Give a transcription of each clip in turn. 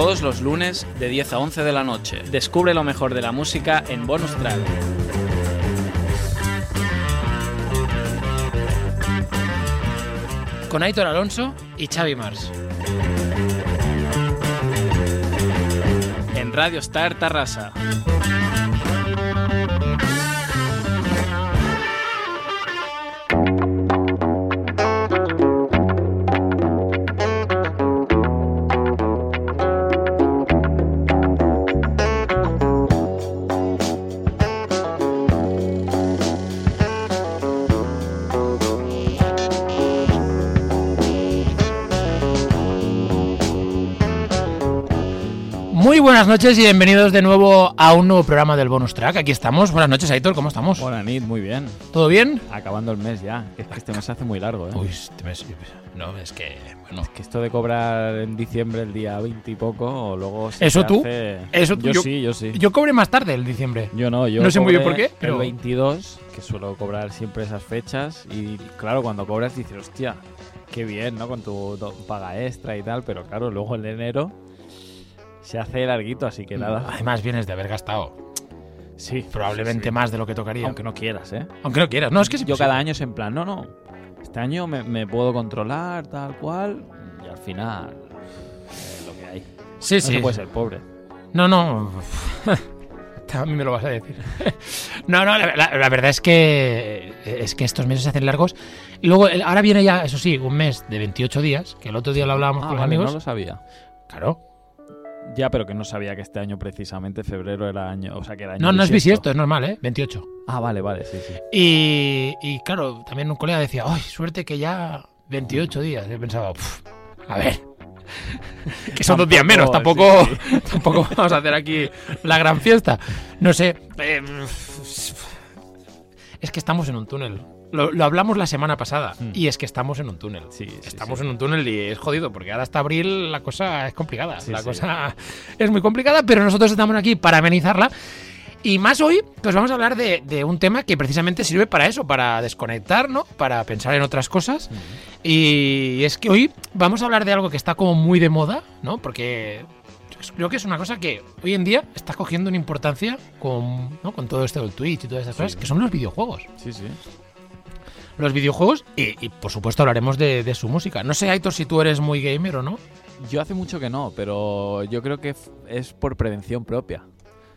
Todos los lunes de 10 a 11 de la noche. Descubre lo mejor de la música en Bonus Track. Con Aitor Alonso y Xavi Mars. En Radio Star Tarrasa. Buenas noches y bienvenidos de nuevo a un nuevo programa del Bonus Track. Aquí estamos. Buenas noches, Aitor, ¿cómo estamos? Hola, Nid, muy bien. ¿Todo bien? Acabando el mes ya. Es que este mes se hace muy largo, ¿eh? Uy, este mes. No, es que. Bueno. Es que esto de cobrar en diciembre el día 20 y poco, o luego. se ¿Eso tú? hace- ¿Eso tú? Yo, Yo- sí, yo sí. Yo cobré más tarde el diciembre. Yo no, yo. No sé muy bien por qué, pero- El 22, que suelo cobrar siempre esas fechas. Y claro, cuando cobras dices, hostia, qué bien, ¿no? Con tu paga extra y tal. Pero claro, luego de enero se hace larguito, así que nada. Además, vienes de haber gastado Sí, probablemente sí, sí. más de lo que tocaría. Aunque no quieras, ¿eh? Aunque no quieras. No, es que es Yo cada año es en plan, no, no. Este año me, me puedo controlar, tal cual. Y al final. Es lo que hay. Sí, No sí. se puede ser pobre. No, no. A mí me lo vas a decir. No, no, la, la- la verdad es que es que estos meses se hacen largos. Y luego, el- ahora viene ya, eso sí, un mes de 28 días, que el otro día lo hablábamos Ah, con los vale, amigos. no lo sabía. Claro. Ya, pero que no sabía que este año precisamente febrero era año. O sea, que era año. No, no es bisiesto. es normal, ¿eh? 28. Ah, vale, vale, sí, sí. Y, y claro, también un colega decía, ¡ay, suerte que ya 28 días! Yo pensaba, "Puf, a ver, que son dos días menos, tampoco, Tampoco, tampoco vamos a hacer aquí la gran fiesta. No sé, eh, es que estamos en un túnel. Lo, lo hablamos la semana pasada Hmm. y es que estamos en un túnel. Sí, sí, Estamos sí. en un túnel y es jodido porque ahora hasta abril la cosa es complicada. La cosa es muy complicada, pero nosotros estamos aquí para amenizarla. Y más hoy, pues vamos a hablar de, de un tema que precisamente sirve para eso, para desconectar, ¿no? Para pensar en otras cosas. Y es que hoy vamos a hablar de algo que está como muy de moda, ¿no? Porque creo que es una cosa que hoy en día está cogiendo una importancia con, ¿no? con todo esto del Twitch y todas esas Sí. cosas, que son los videojuegos. Sí, sí. Los videojuegos y, y, por supuesto hablaremos de, de su música. No sé, Aitor, si tú eres muy gamer o no. Yo hace mucho que no, pero yo creo que es por prevención propia.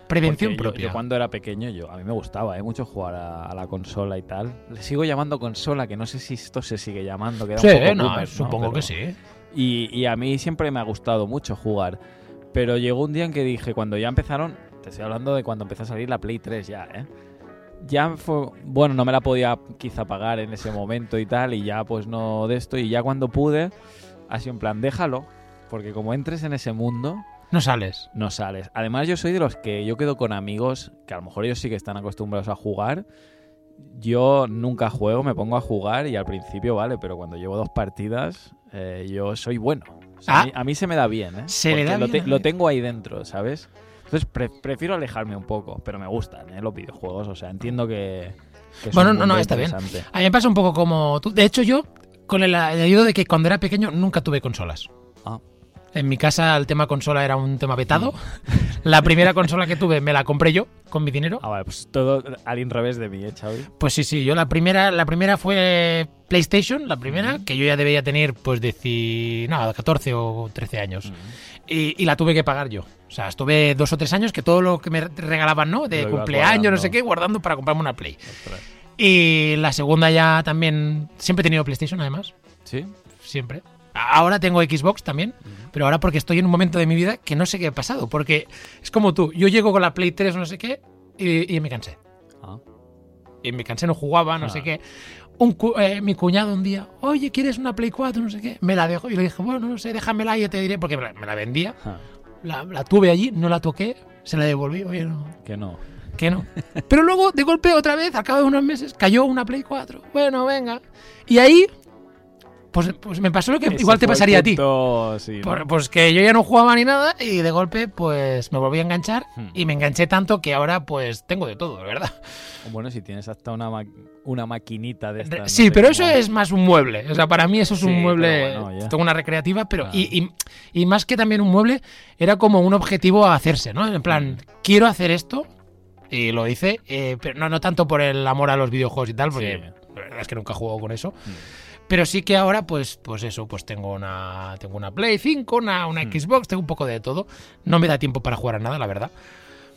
Prevención Porque propia. Yo, cuando era pequeño, yo a mí me gustaba ¿eh? mucho jugar a, a la consola y tal. Le sigo llamando consola, que no sé si esto se sigue llamando. Queda Sí, un poco no, boomer, ¿no? supongo Pero- que sí. Y, y a mí siempre me ha gustado mucho jugar. Pero llegó un día en que dije, cuando ya empezaron, te estoy hablando de cuando empezó a salir la Play 3 ya, ¿eh? Ya fue, bueno, no me la podía quizá pagar en ese momento y tal, y ya pues no de esto, y ya cuando pude, sido en plan, déjalo, porque como entres en ese mundo, No sales. no sales. Además, yo soy de los que yo quedo con amigos que a lo mejor ellos sí que están acostumbrados a jugar. Yo nunca juego, me pongo a jugar y al principio vale, pero cuando llevo dos partidas, eh, yo soy bueno. O sea, Ah. a, mí, a mí se me da bien, ¿eh? Se le Porque da lo, bien, lo tengo ahí dentro, ¿sabes? Entonces pre- prefiero alejarme un poco, pero me gustan ¿eh? los videojuegos. O sea, entiendo que. que es Bueno, no, no, está bien. A mí me pasa un poco como tú. De hecho, yo, con el añadido de que cuando era pequeño nunca tuve consolas. Ah. En mi casa el tema consola era un tema vetado. La primera consola que tuve me la compré yo con mi dinero. Ah, vale, pues todo al revés de mí, ¿eh, Xavi? Pues sí, sí, yo la primera, la primera fue PlayStation, la primera, que yo ya debía tener pues deci- no, 14 o 13 años. Y, y la tuve que pagar yo. O sea, estuve dos o tres años que todo lo que me regalaban, ¿no? De cumpleaños, no sé qué, guardando para comprarme una Play. Ostras. Y la segunda ya también, siempre he tenido PlayStation además, ¿Sí? siempre. Ahora tengo Xbox también, pero ahora porque estoy en un momento de mi vida que no sé qué ha pasado, porque es como tú, yo llego con la Play 3 o no sé qué y, y me cansé. Ah. Y me cansé, no jugaba, no Ah. sé qué. Un eh, mi cuñado un día, oye, ¿quieres una Play 4? No sé qué. Me la dejó y le dije, bueno, no sé, déjamela y yo te diré, porque me la, me la vendía. Ah, La, la tuve allí, no la toqué, se la devolví, oye, no, que no. que no. Pero luego, de golpe, otra vez, al cabo de unos meses, cayó una Play 4. Bueno, venga. Y ahí Pues, pues me pasó lo que Ese igual te pasaría a ti. punto, sí, ¿no? Por- pues que yo ya no jugaba ni nada y de golpe pues me volví a enganchar Hmm. y me enganché tanto que ahora pues tengo de todo, verdad. Bueno, si tienes hasta una, ma- una maquinita de estas. no sí, sé pero cómo- eso es más un mueble. O sea, para mí eso es Sí, un mueble. bueno, tengo una recreativa, pero. Claro. Y, y- y más que también un mueble, era como un objetivo a hacerse, ¿no? En plan, quiero hacer esto. Y lo hice, eh, pero no, no tanto por el amor a los videojuegos y tal, porque Sí. la verdad es que nunca he jugado con eso. Mm. Pero sí que ahora, pues, pues eso, pues tengo una, tengo una Play 5, una, una Mm. Xbox, tengo un poco de todo. No me da tiempo para jugar a nada, la verdad.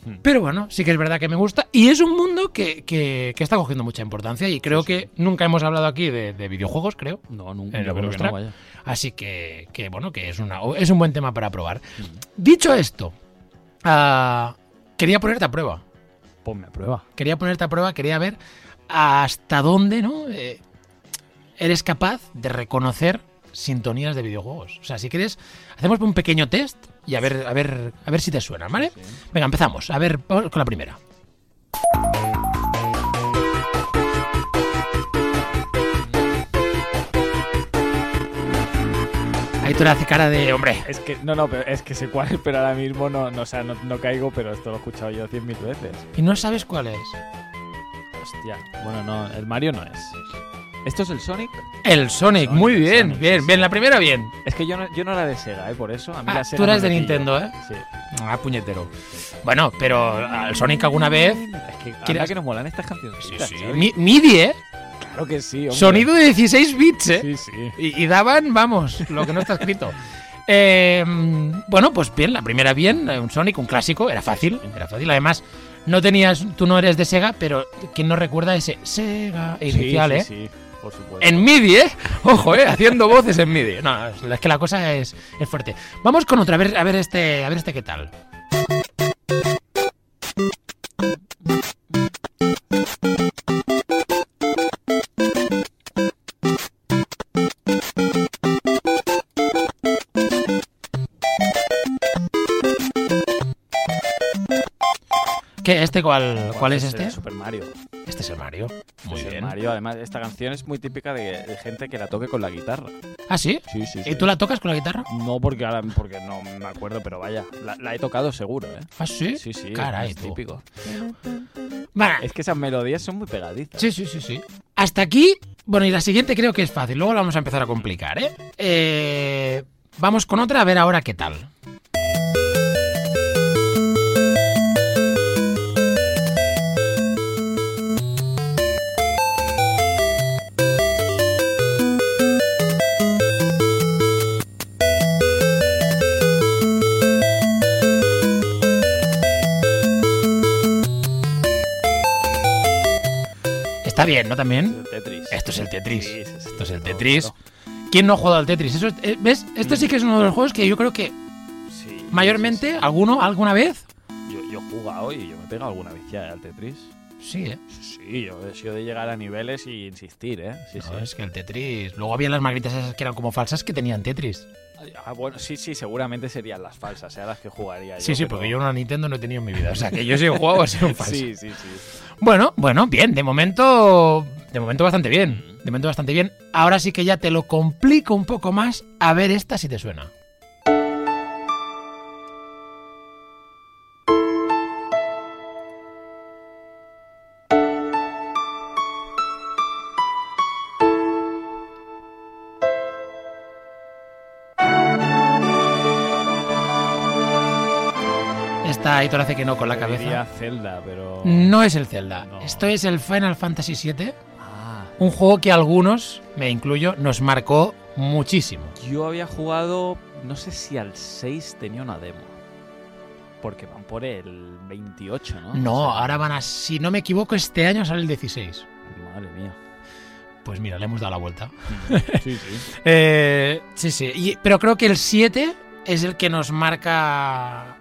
Mm. Pero bueno, sí que es verdad que me gusta. Y es un mundo que, que- que está cogiendo mucha importancia. Y creo que nunca hemos hablado aquí de, de videojuegos, creo. No, nunca. Creo que no, vaya. Así que, que, bueno, que es, una, es un buen tema para probar. Mm. Dicho esto, ah, quería ponerte a prueba. Ponme a prueba. Quería ponerte a prueba, quería ver hasta dónde ¿no? Eh, eres capaz de reconocer sintonías de videojuegos. O sea, si quieres, hacemos un pequeño test y a ver, a ver, a ver si te suena, ¿vale? Sí. Venga, empezamos. A ver, vamos con la primera. Ahí tú le hace cara de hombre. Es que, no, no, pero es que sé cuál pero ahora mismo no, no, o sea, no, no caigo, pero esto lo he escuchado yo cien mil veces. Y no sabes cuál es. Hostia. Bueno, no, el Mario no es. ¿Esto es el Sonic? El Sonic, Sonic, muy bien, Sonic, bien, sí, bien, sí. la primera bien. Es que yo no, yo no era de Sega, ¿eh? Por eso. A mí Ah, la Sega tú eras no de. Nintendo, ¿eh? Sí. Ah, puñetero. Bueno, pero al Sonic alguna vez. Es que, ¿Quieres- que nos molan estas canciones. Mi- MIDI, ¿eh? Claro que sí, hombre. Sonido de 16 bits, ¿eh? Sí, sí. Y, y daban, vamos, lo que no está escrito. Eh, bueno, pues bien, la primera bien, eh, un Sonic, un clásico, era fácil, era fácil. Además, no tenías, tú no eres de Sega, pero ¿quién no recuerda ese Sega inicial, sí, eh? Sí, por supuesto. En MIDI, ¿eh? Ojo, ¿eh? Haciendo voces en MIDI. No, es que la cosa es, es fuerte. Vamos con otra, a ver, a ver este, a ver este qué tal. ¿Qué? ¿Este cuál, cuál es el este? Super Mario. Mario, además, esta canción es muy típica de, de gente que la toque con la guitarra. ¿Ah, sí? Sí, sí, ¿Y tú la tocas con la guitarra? No porque ahora porque no me acuerdo, pero vaya, la, la he tocado seguro, ¿eh? ¿Ah, sí? Sí, sí, Caray, es tú. típico. Es que esas melodías son muy pegadizas. Sí, sí, sí, sí. Hasta aquí, bueno, y la siguiente creo que es fácil. Luego la vamos a empezar a complicar, ¿eh? Eh, vamos con otra a ver ahora qué tal. Está bien, ¿no? También. El Tetris. Esto es el Tetris. Sí, sí, sí, Esto es el Tetris. ¿Quién no ha jugado al Tetris? Eso es- eh, ¿Ves? Esto sí que es uno de los juegos que yo creo que Sí, mayormente, alguno, alguna vez. Yo, yo he jugado y yo me he pegado alguna viciada al Tetris. Sí, ¿eh? Sí, yo he sido de llegar a niveles y insistir, ¿eh? Sí, No, sí. es que el Tetris. Luego había las magritas esas que eran como falsas que tenían Tetris. Ah, bueno, sí, sí, seguramente serían las falsas, sean las que jugaría yo. Sí, sí, pero- porque yo una Nintendo no he tenido en mi vida. O sea, que yo si he jugado ha sido un falso. Sí, sí, sí. Bueno, bueno, bien. De momento, de momento bastante bien. De momento bastante bien. Ahora sí que ya te lo complico un poco más. A ver esta si te suena. Aitor hace que no con la diría cabeza. Zelda, pero... No es el Zelda. No. Esto es el Final Fantasy VII. Ah, Un juego que a algunos, me incluyo, nos marcó muchísimo. yo había jugado, no sé si al 6 tenía una demo. Porque van por el 28, ¿no? No, O sea, ahora van a, si no me equivoco, este año sale el 16. Madre mía. Pues mira, le hemos dado la vuelta. Sí, sí. Eh, sí, sí. Y- pero creo que el 7 es el que nos marca.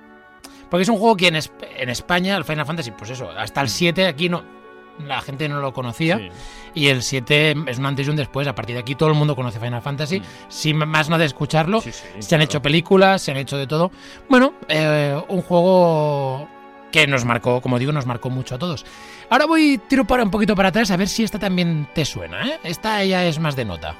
Porque es un juego que en, en España, el Final Fantasy, pues eso, hasta el 7 aquí no. La gente no lo conocía. Sí. Y el 7 es un antes y un después. A partir de aquí todo el mundo conoce Final Fantasy. Mm. Sin más no de escucharlo. Sí, sí, Se han claro. hecho películas, se han hecho de todo. Bueno, eh, un juego que nos marcó, como digo, nos marcó mucho a todos. Ahora voy, tiro para un poquito para atrás a ver si esta también te suena, ¿eh? Esta ya es más de nota.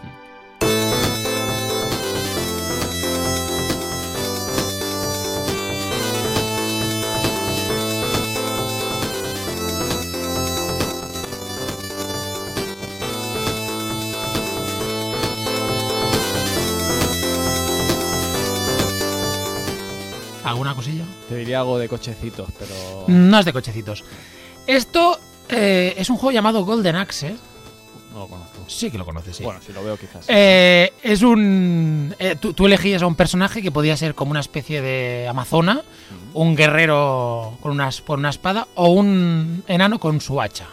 ¿Alguna cosilla? Te diría algo de cochecitos, pero. No es de cochecitos. Esto eh, es un juego llamado Golden Axe. No lo conozco. Sí que lo conoces, sí. Bueno, si lo veo quizás. Eh, es un. eh, tú, tú elegías a un personaje que podía ser como una especie de amazona, un guerrero con una, con una espada o un enano con su hacha.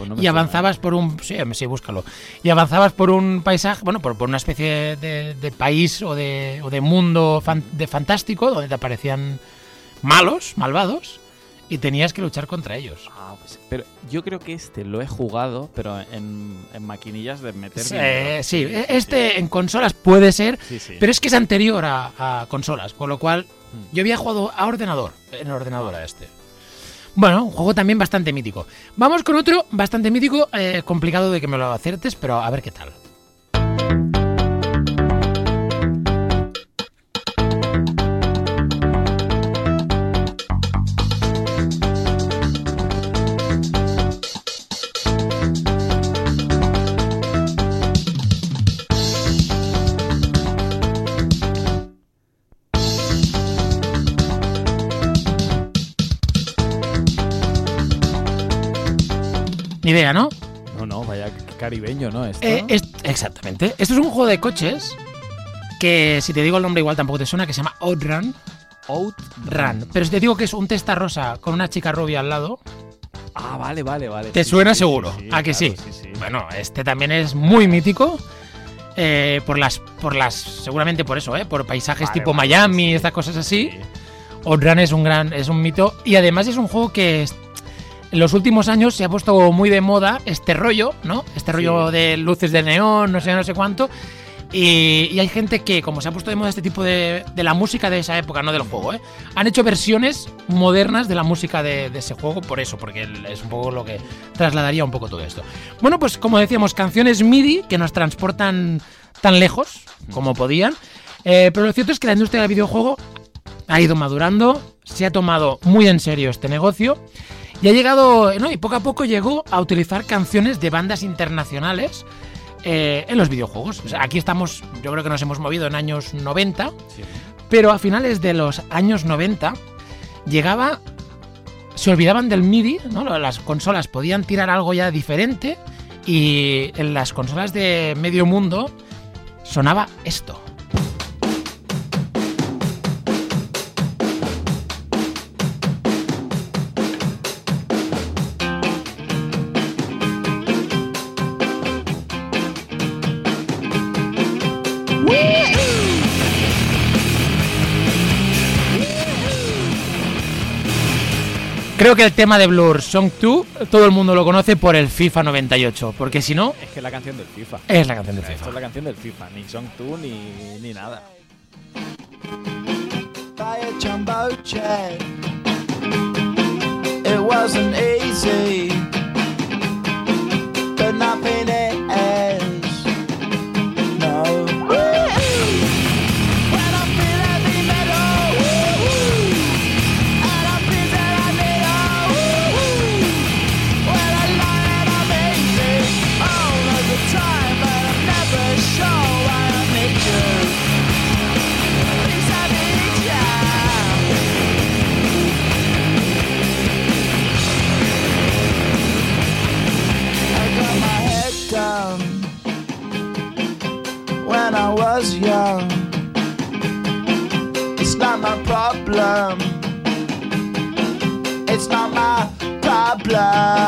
Pues no Y avanzabas por un. Sí, sí, búscalo. Y avanzabas por un paisaje, bueno, por, por una especie de, de país o de, o de mundo fan- de fantástico donde te aparecían malos, malvados, y tenías que luchar contra ellos. Ah, pues, pero yo creo que este lo he jugado, pero en, en maquinillas de meter Sí, dinero. sí, este en consolas puede ser, Sí, sí. pero es que es anterior a, a consolas, con lo cual Mm. yo había jugado a ordenador, en ordenador a este. Bueno, un juego también bastante mítico. Vamos con otro bastante mítico, eh, complicado de que me lo acertes, pero a ver qué tal. Ni idea, ¿no? No, no, vaya caribeño, ¿no? Esto. Eh, es- exactamente. Esto es un juego de coches que, si te digo el nombre igual tampoco te suena, que se llama Outrun. Outrun. Pero si te digo que es un testa rosa con una chica rubia al lado, Ah, vale, vale, vale. ¿Te Sí, suena sí, seguro? sí, ¿A que claro, sí? bueno, este también es muy mítico. eh, por las, por las, seguramente por eso, ¿eh? por paisajes Vale, tipo vale, Miami, estas cosas así. Sí. Outrun es un gran, es un mito y además es un juego que es- en los últimos años se ha puesto muy de moda este rollo, ¿no? Este rollo Sí. de luces de neón, no sé, no sé cuánto. Y, y hay gente que, como se ha puesto de moda este tipo de, de la música de esa época, no del juego, ¿eh? han hecho versiones modernas de la música de, de ese juego por eso, porque es un poco lo que trasladaría un poco todo esto. Bueno, pues como decíamos, canciones MIDI que nos transportan tan lejos como podían. Eh, pero lo cierto es que la industria del videojuego ha ido madurando, se ha tomado muy en serio este negocio y ha llegado, ¿no? y poco a poco llegó a utilizar canciones de bandas internacionales eh, en los videojuegos. O sea, aquí estamos, yo creo que nos hemos movido en años 90, Sí. pero a finales de los años 90 llegaba, se olvidaban del MIDI, ¿no? las consolas podían tirar algo ya diferente y en las consolas de medio mundo sonaba esto. Creo que el tema de Blur Song 2 todo el mundo lo conoce por el FIFA 98, porque si no, Es que es la canción del FIFA. es la canción de Esto FIFA. es la canción del FIFA, ni Song 2 ni, ni nada. by a jumbo jet. It wasn't easy, but nothing is.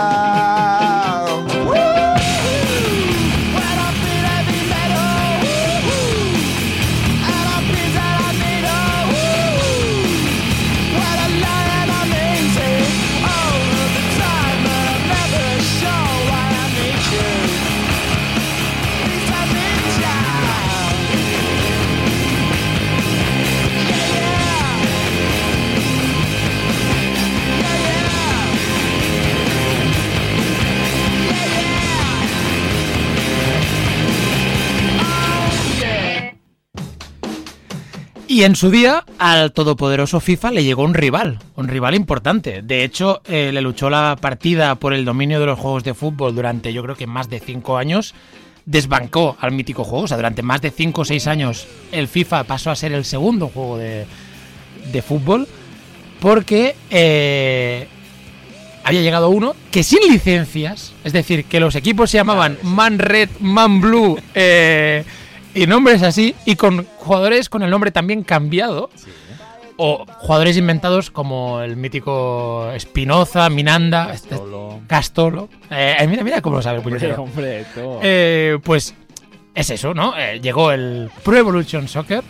Bye. Y en su día al todopoderoso FIFA le llegó un rival, un rival importante. De hecho, eh, le luchó la partida por el dominio de los juegos de fútbol durante yo creo que más de 5 años. Desbancó al mítico juego, o sea, durante más de 5 o 6 años el FIFA pasó a ser el segundo juego de, de fútbol porque eh, había llegado uno que sin licencias, es decir, que los equipos se llamaban Man Red, Man Blue, eh, y nombres así, y con jugadores con el nombre también cambiado. O jugadores inventados como el mítico Espinoza, Minanda, este Castolo. Eh, eh, mira, mira cómo lo sabe puñetero. Eh, pues es eso, ¿no? llegó el Pro Evolution Soccer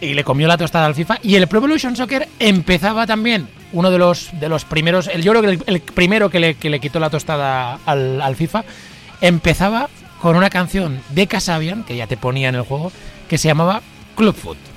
y le comió la tostada al FIFA. Y el Pro Evolution Soccer empezaba también, uno de los, de los primeros, el, yo creo que el, el primero que le, que le, quitó la tostada al, al FIFA, empezaba con una canción de Casabian, que ya te ponía en el juego, que se llamaba Clubfoot.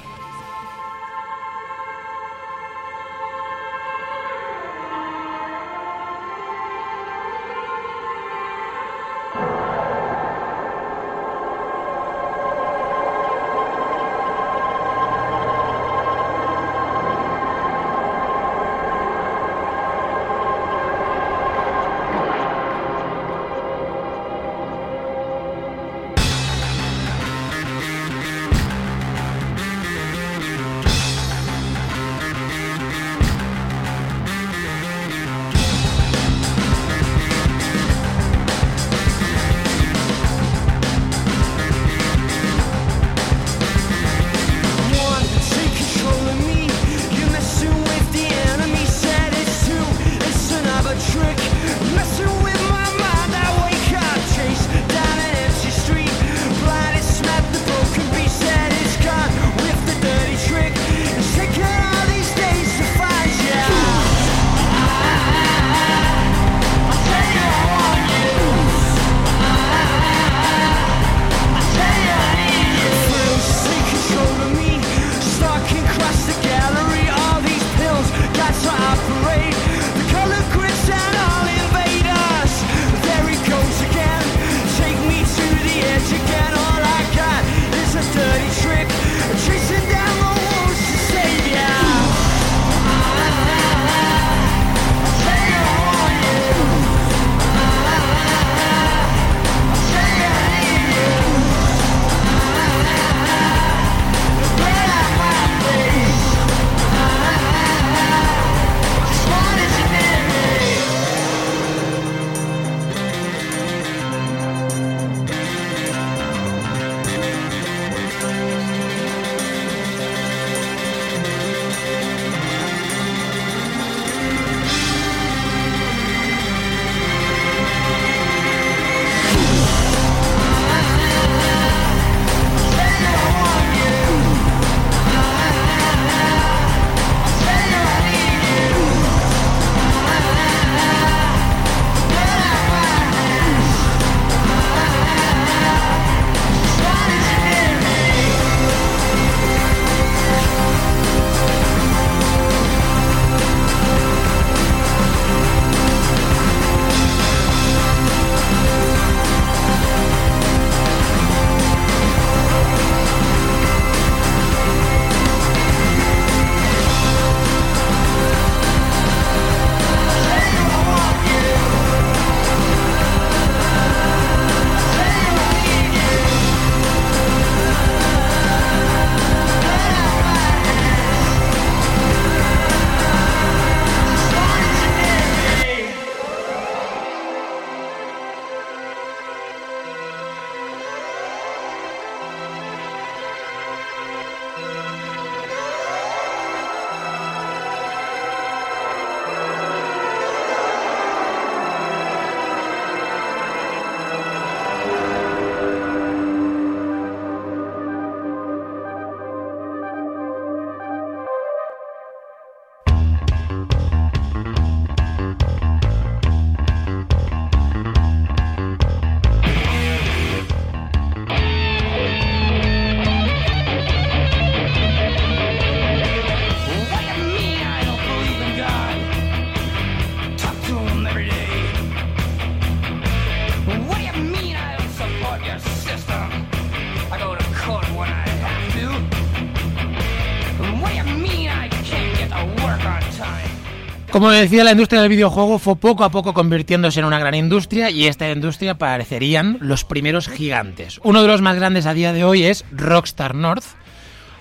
Como decía, la industria del videojuego fue poco a poco convirtiéndose en una gran industria y esta industria parecerían los primeros gigantes. Uno de los más grandes a día de hoy es Rockstar North,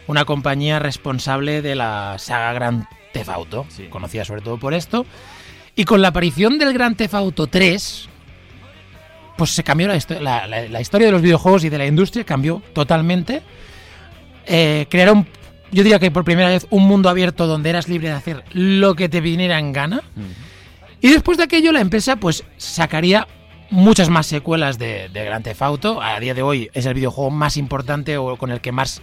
una compañía responsable de la saga Grand Theft Auto, conocida sobre todo por esto. Y con la aparición del Grand Theft Auto 3, pues se cambió la, historia de los videojuegos y de la industria, cambió totalmente. Eh, crearon yo diría que por primera vez, un mundo abierto donde eras libre de hacer lo que te viniera en gana. Y después de aquello, la empresa pues sacaría muchas más secuelas de, de Grand Theft Auto. A día de hoy es el videojuego más importante o con el que más...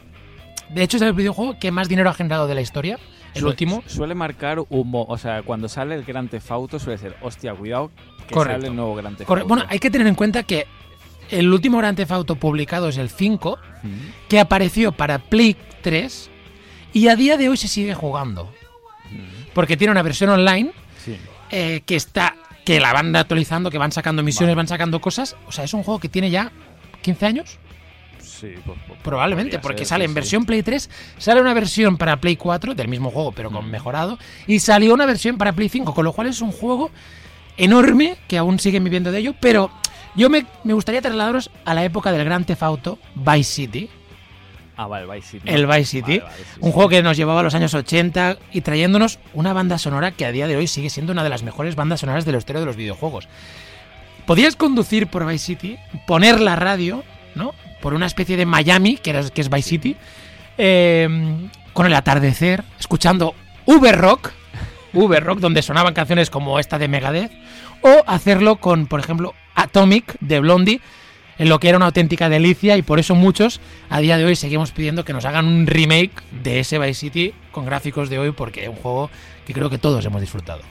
De hecho, es el videojuego que más dinero ha generado de la historia. El Su- último. Suele marcar un... mo- O sea, cuando sale el Grand Theft Auto suele ser, hostia, cuidado, que Correcto. sale el nuevo Grand Theft Auto. Bueno, hay que tener en cuenta que el último Grand Theft Auto publicado es el 5, Mm. que apareció para Play 3 y a día de hoy se sigue jugando. Porque tiene una versión online Sí. eh, que está que la van actualizando, que van sacando misiones, van sacando cosas. O sea, es un juego que tiene ya 15 años, Sí, pues, pues, probablemente, podría porque ser, sale sí, en versión Play 3, sale una versión para Play 4 del mismo juego, pero con mejorado, y salió una versión para Play 5, con lo cual es un juego enorme que aún siguen viviendo de ello, pero yo me, me gustaría trasladaros a la época del Gran Theft Auto Vice City, Ah, vale, Vice City. el Vice City, Vale, vale, sí, un sí. juego que nos llevaba a los años 80 y trayéndonos una banda sonora que a día de hoy sigue siendo una de las mejores bandas sonoras de la historia de los videojuegos. Podías conducir por Vice City, poner la radio, ¿no? Por una especie de Miami, que, era, que es Vice City, eh, con el atardecer, escuchando Uber Rock, Uber Rock, donde sonaban canciones como esta de Megadeth, o hacerlo con, por ejemplo, Atomic de Blondie, en lo que era una auténtica delicia y por eso muchos a día de hoy seguimos pidiendo que nos hagan un remake de ese Vice City con gráficos de hoy porque es un juego que creo que todos hemos disfrutado.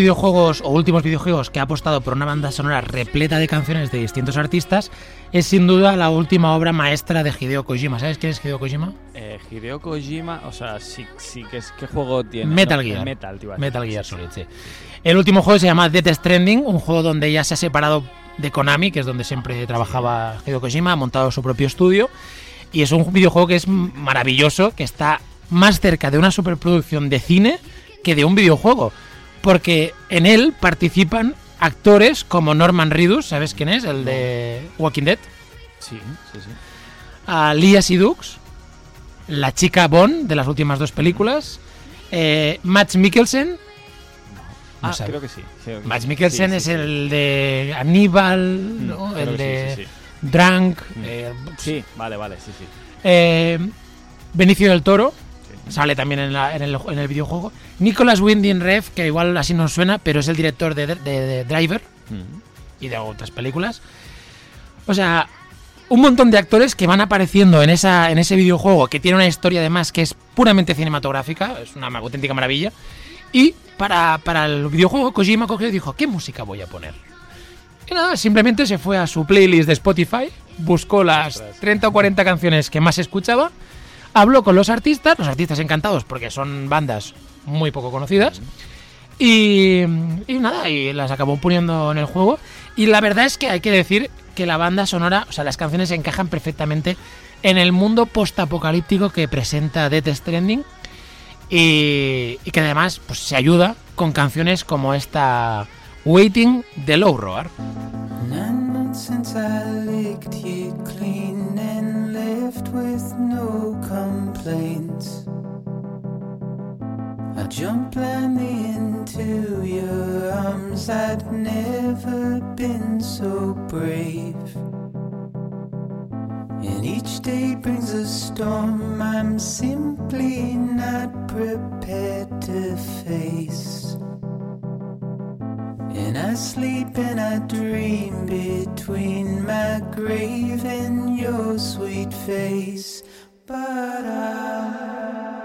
Videojuegos o últimos videojuegos que ha apostado por una banda sonora repleta de canciones de distintos artistas es sin duda la última obra maestra de Hideo Kojima. ¿Sabes quién es Hideo Kojima? Eh, Hideo Kojima, o sea, sí, sí que es. ¿Qué juego tiene? Metal No, Gear. Metal Gear Solid, sí. El último juego se llama Death Stranding, un juego donde ya se ha separado de Konami, que es donde siempre trabajaba Hideo Kojima, ha montado su propio estudio. Y es un videojuego que es maravilloso, que está más cerca de una superproducción de cine que de un videojuego. Porque en él participan actores como Norman Reedus, ¿sabes quién es? El de Walking Dead. Sí, sí, sí. A Lia Sidux, la chica Bond de las últimas dos películas. Eh, Matt Mikkelsen. No Ah, sabe. creo que sí. creo que. Mikkelsen Sí, es sí, el de Aníbal, Mm, ¿no? el de sí, sí, sí. Drunk, Mm. eh, Sí, vale, vale, sí, sí. eh, Benicio del Toro. Sale también en, la- en el, en el videojuego. Nicolas Winding Ref, que igual así nos suena, pero es el director de, de- de Driver y de otras películas. O sea, un montón de actores que van apareciendo en, esa, en ese videojuego, que tiene una historia además que es puramente cinematográfica, es una auténtica maravilla. Y para, para el videojuego, Kojima cogió y dijo, ¿qué música voy a poner? Y nada, simplemente se fue a su playlist de Spotify, buscó las Ostras. 30 o 40 canciones que más escuchaba, habló con los artistas, los artistas encantados porque son bandas muy poco conocidas, y, y nada, y las acabó poniendo en el juego. Y la verdad es que hay que decir que la banda sonora, o sea, las canciones encajan perfectamente en el mundo postapocalíptico que presenta Death Stranding. Y, y que además pues, se ayuda con canciones como esta Waiting de Low Roar. Left with no complaints. I jump blindly into your arms. I'd never been so brave. And each day brings a storm I'm simply not prepared to face. And I sleep and I dream between my grave and your sweet face. But I'll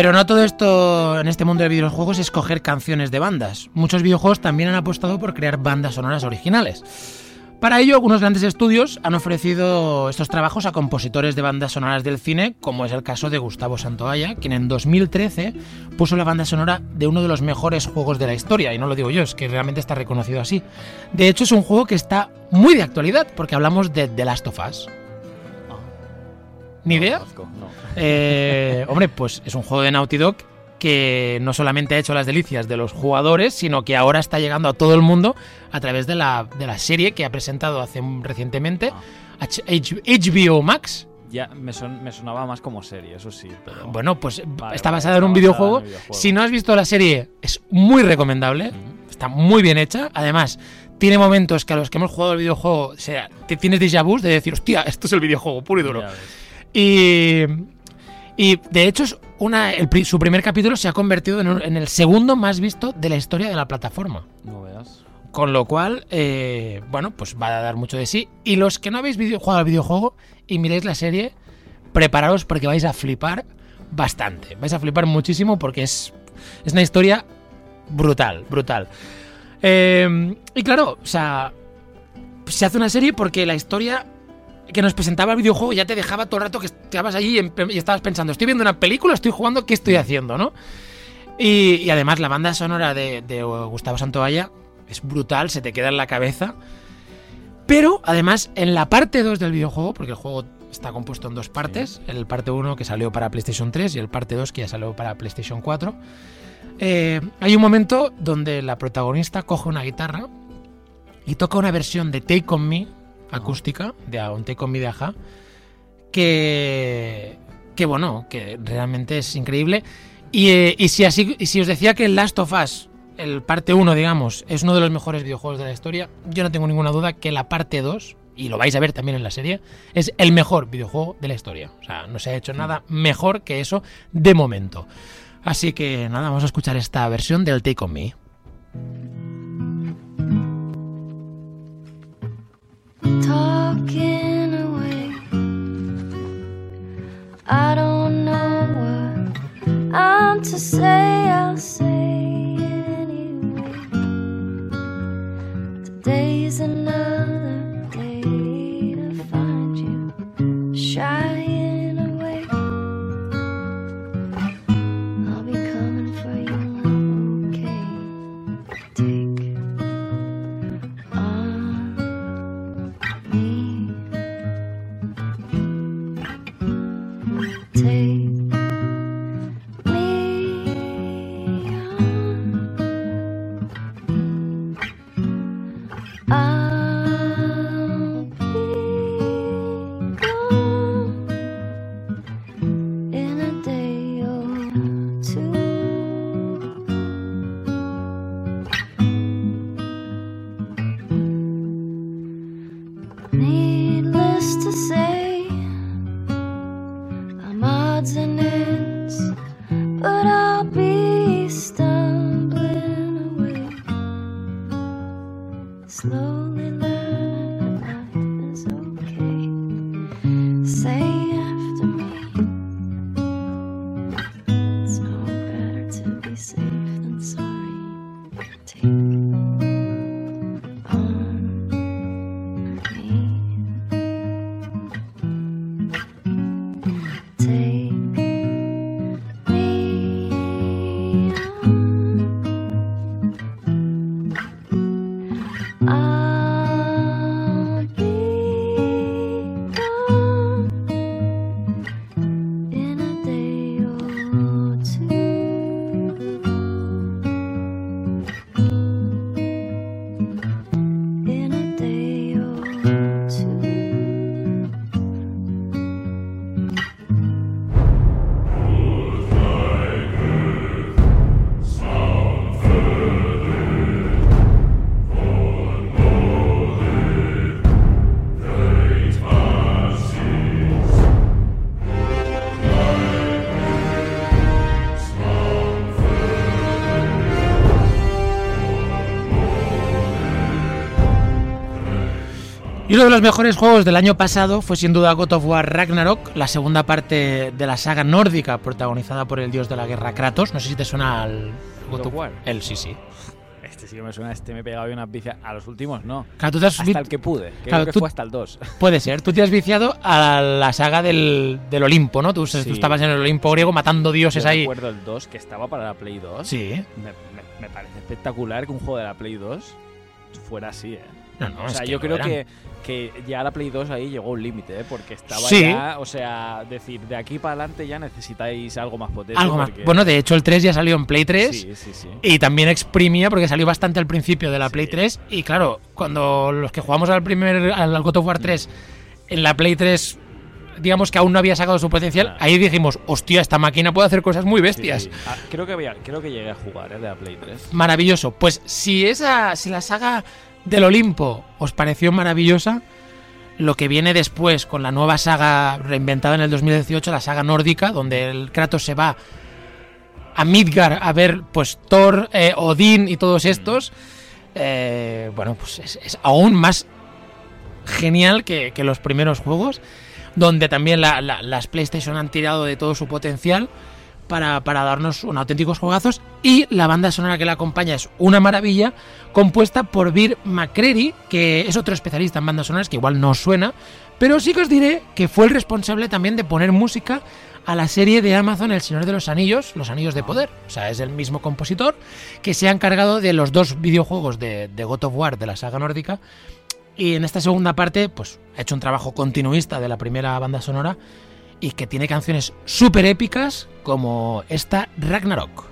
Pero no todo esto en este mundo de videojuegos es coger canciones de bandas. Muchos videojuegos también han apostado por crear bandas sonoras originales. Para ello, algunos grandes estudios han ofrecido estos trabajos a compositores de bandas sonoras del cine, como es el caso de Gustavo Santoalla, quien en 2013 puso la banda sonora de uno de los mejores juegos de la historia, y no lo digo yo, es que realmente está reconocido así. De hecho, es un juego que está muy de actualidad, porque hablamos de The Last of Us. ¿Ni No idea? conozco, no. Eh, hombre, pues es un juego de Naughty Dog que no solamente ha hecho las delicias de los jugadores, sino que ahora está llegando a todo el mundo a través de la, de la serie que ha presentado hace recientemente HBO Max. Ya me, son- me sonaba más como serie, eso sí. Pero... Bueno, pues Vale, está vale, basada en un videojuego. en el videojuego. Si no has visto la serie, es muy recomendable. Está muy bien hecha. Además, tiene momentos que a los que hemos jugado el videojuego, o sea, te tienes déjà vu de decir, hostia, esto es el videojuego, puro y duro. Y, y de hecho, es una, el su primer capítulo se ha convertido en, un- en el segundo más visto de la historia de la plataforma. No veas. Con lo cual, eh, bueno, pues va a dar mucho de sí. Y los que no habéis video- jugado al videojuego y miréis la serie, preparaos porque vais a flipar bastante. Vais a flipar muchísimo porque es, es una historia brutal, brutal. Eh, y claro, o sea, se hace una serie porque la historia que nos presentaba el videojuego ya te dejaba todo el rato que estabas allí y, estabas pensando, estoy viendo una película, estoy jugando, ¿qué estoy haciendo, no? Y, y además la banda sonora de, de Gustavo Santoalla es brutal, se te queda en la cabeza. Pero además en la parte 2 del videojuego, porque el juego está compuesto en dos partes, el parte 1 que salió para PlayStation 3 y el parte 2 que ya salió para PlayStation 4, eh, hay un momento donde la protagonista coge una guitarra y toca una versión de Take On Me acústica, de un Take On Me de Aja, que, que bueno, que realmente es increíble. Y, eh, y si así, y si os decía que el Last of Us, el parte 1, digamos, es uno de los mejores videojuegos de la historia, yo no tengo ninguna duda que la parte 2, y lo vais a ver también en la serie, es el mejor videojuego de la historia. O sea, no se ha hecho nada mejor que eso de momento. Así que nada, vamos a escuchar esta versión del Take On Me. Talking away. I don't know what I'm to say, I'll say anyway. Today's another Y uno de los mejores juegos del año pasado fue sin duda God of War Ragnarok, la segunda parte de la saga nórdica protagonizada por el dios de la guerra Kratos. No sé si te suena al God of War. El sí, sí. Este sí que me suena, este me he pegado yo unas vicias. A los últimos no. Claro, tú te has Hasta el que pude. Creo Claro, que tú- fue hasta el 2. Puede ser, tú te has viciado a la saga del, del Olimpo, ¿no? Tú, tú Sí. estabas en el Olimpo griego matando dioses Yo ahí. recuerdo el 2 que estaba para la Play 2. Sí. Me, me- me parece espectacular que un juego de la Play 2 fuera así, ¿eh? No, no, o es sea, que yo creo eran. que, que ya la Play 2 ahí llegó a un límite, ¿eh? Porque estaba Sí. ya, o sea, decir, de aquí para adelante ya necesitáis algo más potente. Algo más. Bueno, de hecho, el 3 ya salió en Play 3. Sí, sí, sí. Y también exprimía porque salió bastante al principio de la. Play 3. Y claro, cuando los que jugamos al primer al God of War 3 en la Play 3, digamos que aún no había sacado su potencial, Ah. ahí dijimos, hostia, esta máquina puede hacer cosas muy Sí, bestias. sí. Ah, creo, que había, creo que llegué a jugar, ¿eh? De la Play 3. Maravilloso. Pues si esa, si la saga del Olimpo os pareció maravillosa, lo que viene después con la nueva saga reinventada en el 2018, la saga nórdica, donde el Kratos se va a Midgar a ver pues Thor, eh, Odín y todos estos, eh, bueno, pues es, es aún más genial que, que los primeros juegos, donde también la- la- las PlayStation han tirado de todo su potencial para, para darnos un auténticos juegazos y la banda sonora que la acompaña es una maravilla, compuesta por Vir McCreary, que es otro especialista en bandas sonoras que igual no os suena, pero sí que os diré que fue el responsable también de poner música a la serie de Amazon El Señor de los Anillos, Los Anillos de Poder. O sea, es el mismo compositor que se ha encargado de los dos videojuegos de, de God of War de la saga nórdica. Y en esta segunda parte, pues ha hecho un trabajo continuista de la primera banda sonora y que tiene canciones súper épicas como esta Ragnarok.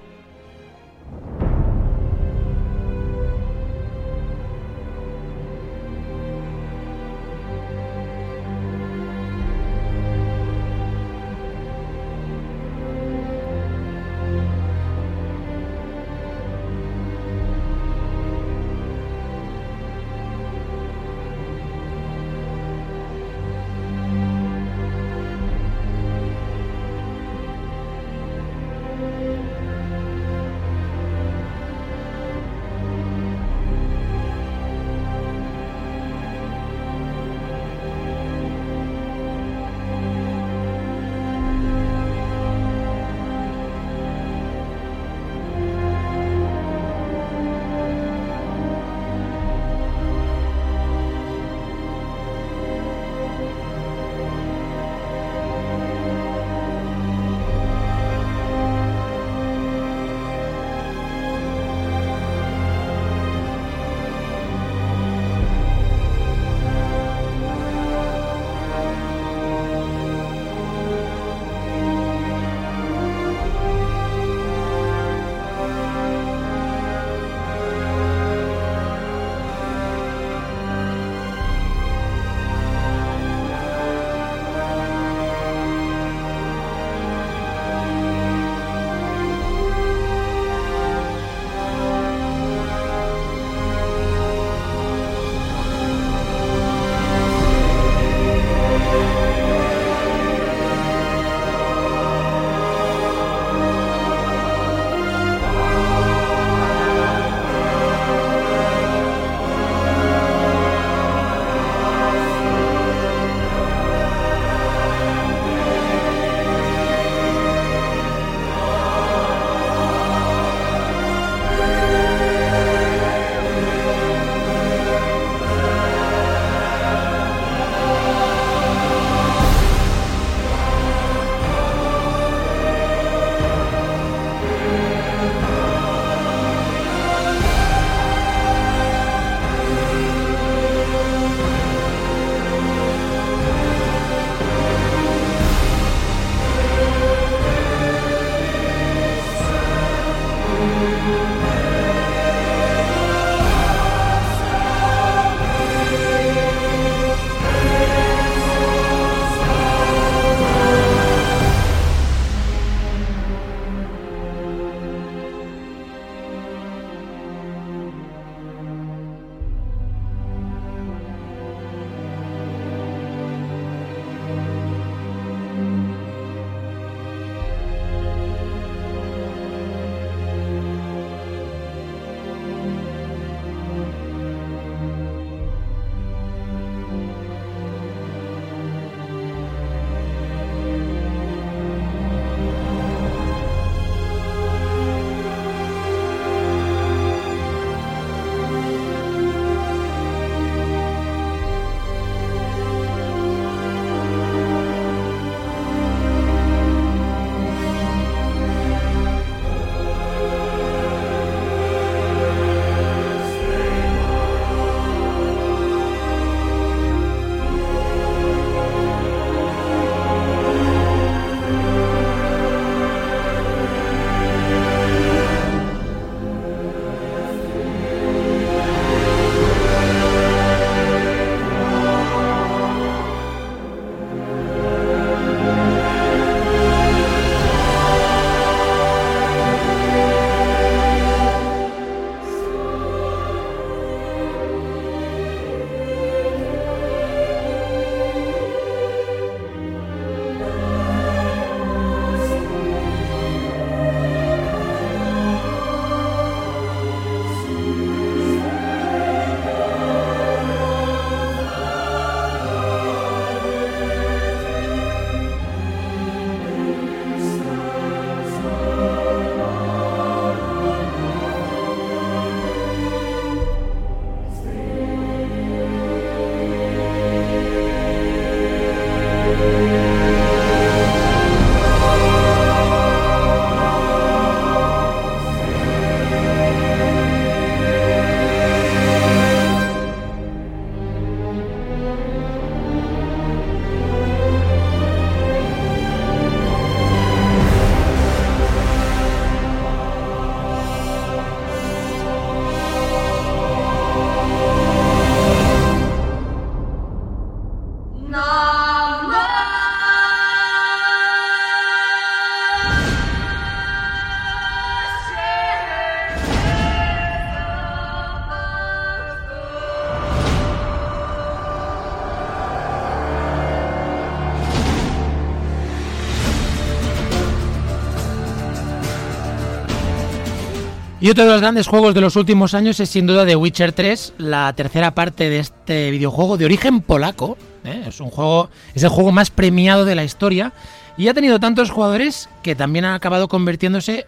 Y otro de los grandes juegos de los últimos años es sin duda The Witcher 3, la tercera parte de este videojuego de origen polaco. ¿eh? Es un juego, es el juego más premiado de la historia y ha tenido tantos jugadores que también ha acabado convirtiéndose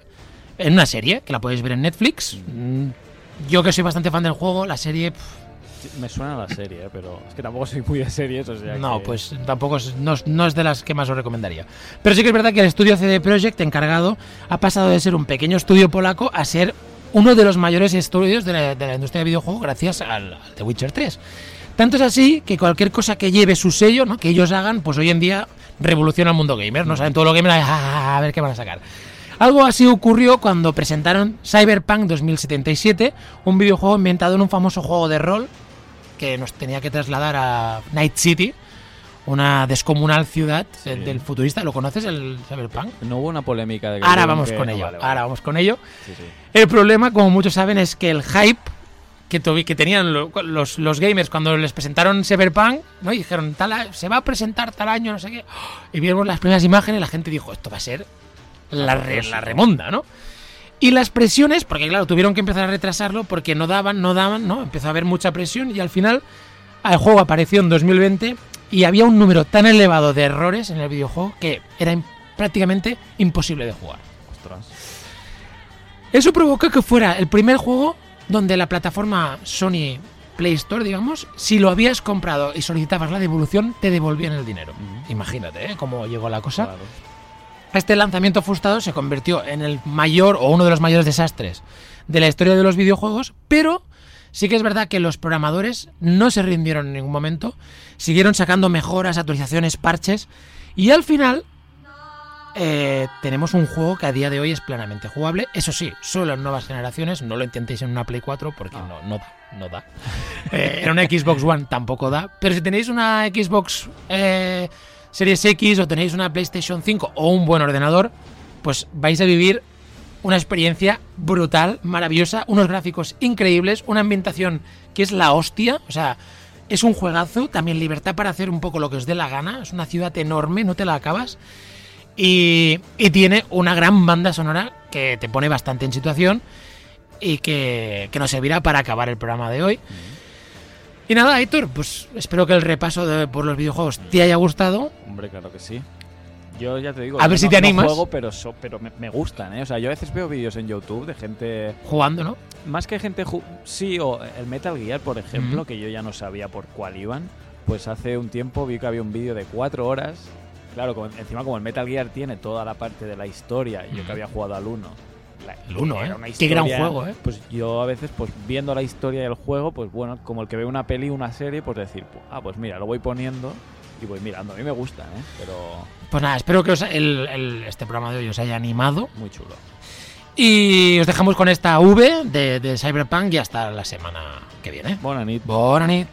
en una serie que la podéis ver en Netflix. Mm, Yo que soy bastante fan del juego, la serie Me suena la serie, eh, pero es que tampoco soy muy de series, o sea no, que- pues tampoco es, no, es- no es de las que más os recomendaría. Pero sí que es verdad que el estudio CD Projekt encargado ha pasado de ser un pequeño estudio polaco a ser uno de los mayores estudios de la, de la industria de videojuegos gracias al, al The Witcher 3. Tanto es así que cualquier cosa que lleve su sello, ¿no? que ellos hagan, pues hoy en día revoluciona el mundo gamer. No saben todo lo gamer, a, a ver qué van a sacar. Algo así ocurrió cuando presentaron Cyberpunk 2077, un videojuego inventado en un famoso juego de rol que nos tenía que trasladar a Night City, una descomunal ciudad eh, del futurista. ¿Lo conoces, el Cyberpunk? No hubo una polémica de que Ahora vamos que- con no, ello. vale, vale. Ahora vamos con ello. Sí, sí. El problema, como muchos saben, es que el hype que, que tenían lo- los, los gamers cuando les presentaron Cyberpunk, ¿no? Y dijeron, tal, se va a presentar tal año, no sé qué. Y vieron las primeras imágenes y la gente dijo, esto va a ser la, re- la remonda, ¿no? Y las presiones, porque claro, tuvieron que empezar a retrasarlo porque no daban, no daban, ¿no? Empezó a haber mucha presión y al final el juego apareció en 2020 y había un número tan elevado de errores en el videojuego que era prácticamente imposible de jugar. Ostras. Eso provocó que fuera el primer juego donde la plataforma Sony Play Store, digamos, si lo habías comprado y solicitabas la devolución, te devolvían el dinero. Imagínate, ¿eh? Cómo llegó la cosa. Claro. Este lanzamiento frustrado se convirtió en el mayor o uno de los mayores desastres de la historia de los videojuegos, pero sí que es verdad que los programadores no se rindieron en ningún momento, siguieron sacando mejoras, actualizaciones, parches, y al final eh, tenemos un juego que a día de hoy es plenamente jugable. Eso sí, solo en nuevas generaciones, no lo intentéis en una Play 4 porque no, no da, no da. Eh, en una Xbox One tampoco da, pero si tenéis una Xbox eh, Series X o tenéis una PlayStation 5 o un buen ordenador, pues vais a vivir una experiencia brutal, maravillosa, unos gráficos increíbles, una ambientación que es la hostia, o sea, es un juegazo, también libertad para hacer un poco lo que os dé la gana, es una ciudad enorme, no te la acabas, y, tiene una gran banda sonora que te pone bastante en situación y que, que nos servirá para acabar el programa de hoy. Y nada, Héctor, pues espero que el repaso de- por los videojuegos te haya gustado. Hombre, claro que sí. Yo ya te digo, A ver si no- te no animas. juego, pero, so- pero me, me gustan, ¿eh? O sea, yo a veces veo vídeos en YouTube de gente. Jugando, ¿no? Más que gente. Sí, o el Metal Gear, por ejemplo, que yo ya no sabía por cuál iban. Pues hace un tiempo vi que había un vídeo de cuatro horas. Claro, como- encima como el Metal Gear tiene toda la parte de la historia, y yo que había jugado al 1. El uno, era ¿eh? una Qué gran juego, ¿eh? Pues yo a veces, pues viendo la historia del juego, pues bueno, como el que ve una peli, una serie, pues decir, ah, pues mira, lo voy poniendo y voy mirando. A mí me gusta, ¿eh? Pero Pues nada, espero que os- el- el- este programa de hoy os haya animado. muy chulo. Y os dejamos con esta V de, de Cyberpunk y hasta la semana que viene. Buena nit.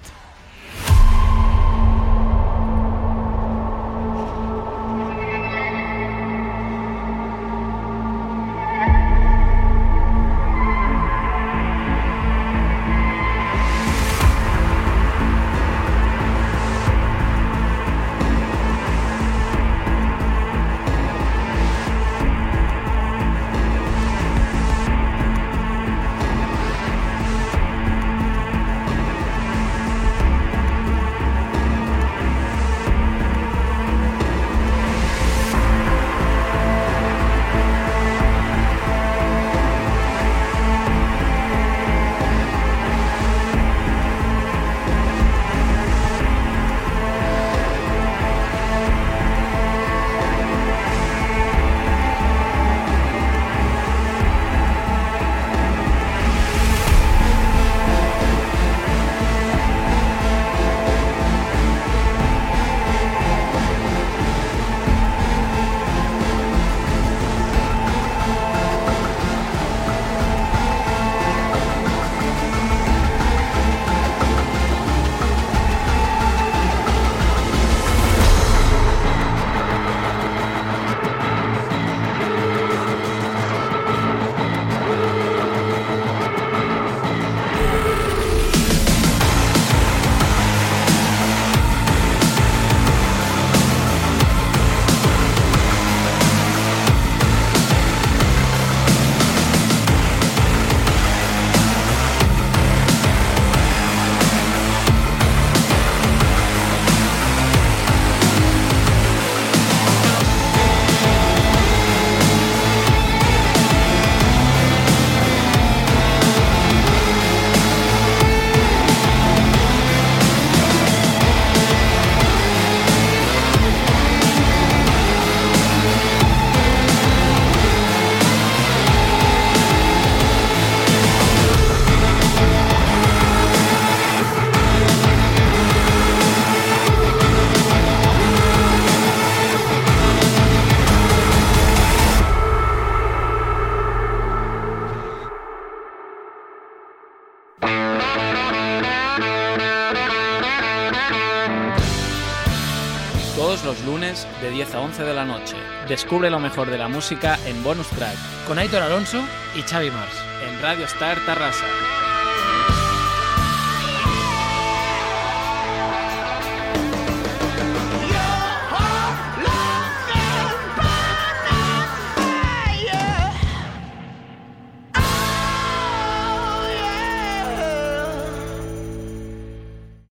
11 de la noche. Descubre lo mejor de la música en Bonus Track Con Aitor Alonso y Xavi Mars. en Radio Star Tarrasa.